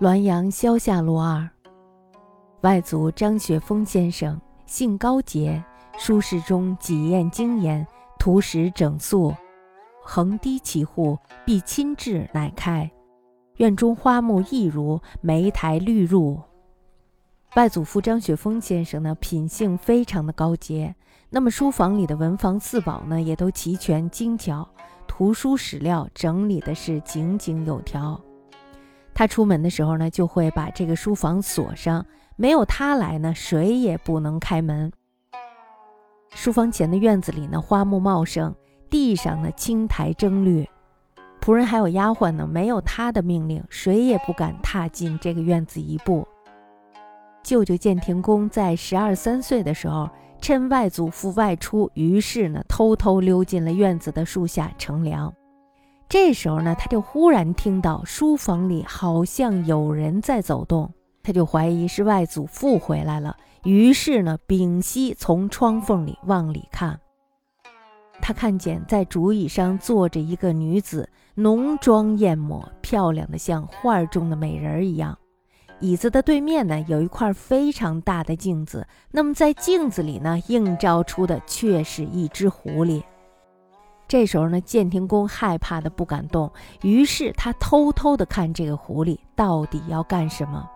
滦阳萧下路二，外祖张雪峰先生，性高洁，书室中几砚精研，图石整素，横低其户，必亲至乃开。院中花木亦如，梅台绿入。外祖父张雪峰先生呢，品性非常的高洁，那么书房里的文房四宝呢，也都齐全精巧，图书史料整理的是井井有条。他出门的时候呢，就会把这个书房锁上，没有他来呢，谁也不能开门。书房前的院子里呢，花木茂盛，地上呢青苔争绿，仆人还有丫鬟呢，没有他的命令，谁也不敢踏进这个院子一步。舅舅建廷公在十二三岁的时候，趁外祖父外出，于是呢，偷偷溜进了院子的树下乘凉。这时候呢，他就忽然听到书房里好像有人在走动，他就怀疑是外祖父回来了。于是呢，屏息从窗缝里往里看，他看见在竹椅上坐着一个女子，浓妆艳抹，漂亮的像画中的美人一样。椅子的对面呢，有一块非常大的镜子，那么在镜子里呢，映照出的却是一只狐狸。这时候呢，建廷公害怕的不敢动，于是他偷偷的看这个狐狸到底要干什么。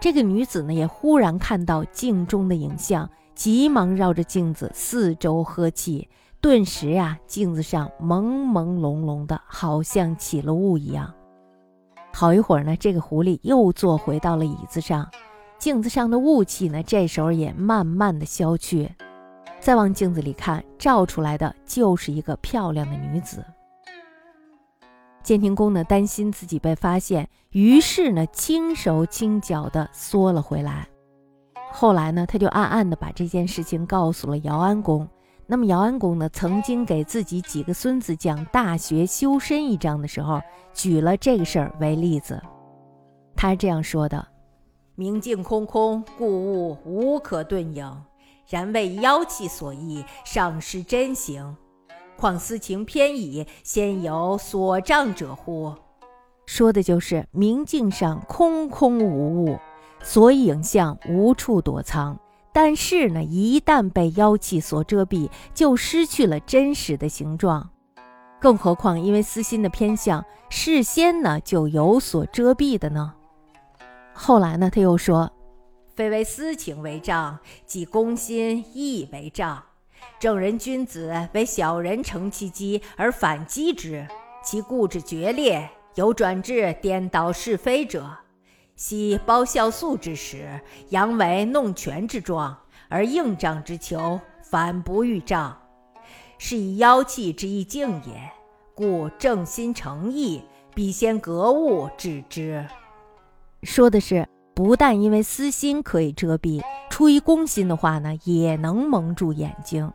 这个女子呢，也忽然看到镜中的影像，急忙绕着镜子四周呵气，顿时呀，镜子上朦朦胧胧的，好像起了雾一样。好一会儿呢，这个狐狸又坐回到了椅子上，镜子上的雾气呢，这时候也慢慢的消去。再往镜子里看，照出来的就是一个漂亮的女子。建廷公呢，担心自己被发现，于是呢，轻手轻脚的缩了回来。后来呢，他就暗暗的把这件事情告诉了姚安公。那么，姚安公呢，曾经给自己几个孙子讲《大学》修身一章的时候，举了这个事儿为例子。他是这样说的：“明镜空空，故物无可遁影。”然为妖气所役，尚失真形。况私情偏倚，先有所障者乎？说的就是明镜上空空无物，所以影像无处躲藏。但是呢，一旦被妖气所遮蔽，就失去了真实的形状。更何况因为私心的偏向，事先呢就有所遮蔽的呢？后来呢，他又说。非为私情为障，即公心亦为障。正人君子为小人乘其机而反击之，其固执决裂，有转至颠倒是非者。昔包孝肃之时，阳为弄权之状，而应仗之求，反不欲仗，是以妖气之意境也。故正心诚意，必先格物致之。说的是。不但因为私心可以遮蔽，出于公心的话呢，也能蒙住眼睛。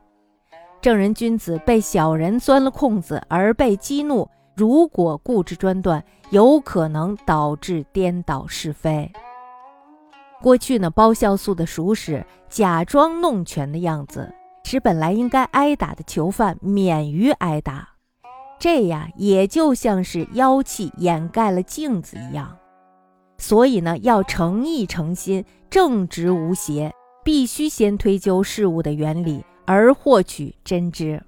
正人君子被小人钻了空子而被激怒，如果固执专断，有可能导致颠倒是非。过去呢，包孝肃的熟识假装弄权的样子，使本来应该挨打的囚犯免于挨打，这呀，也就像是妖气掩盖了镜子一样。所以呢，要诚意诚心、正直无邪，必须先推究事物的原理，而获取真知。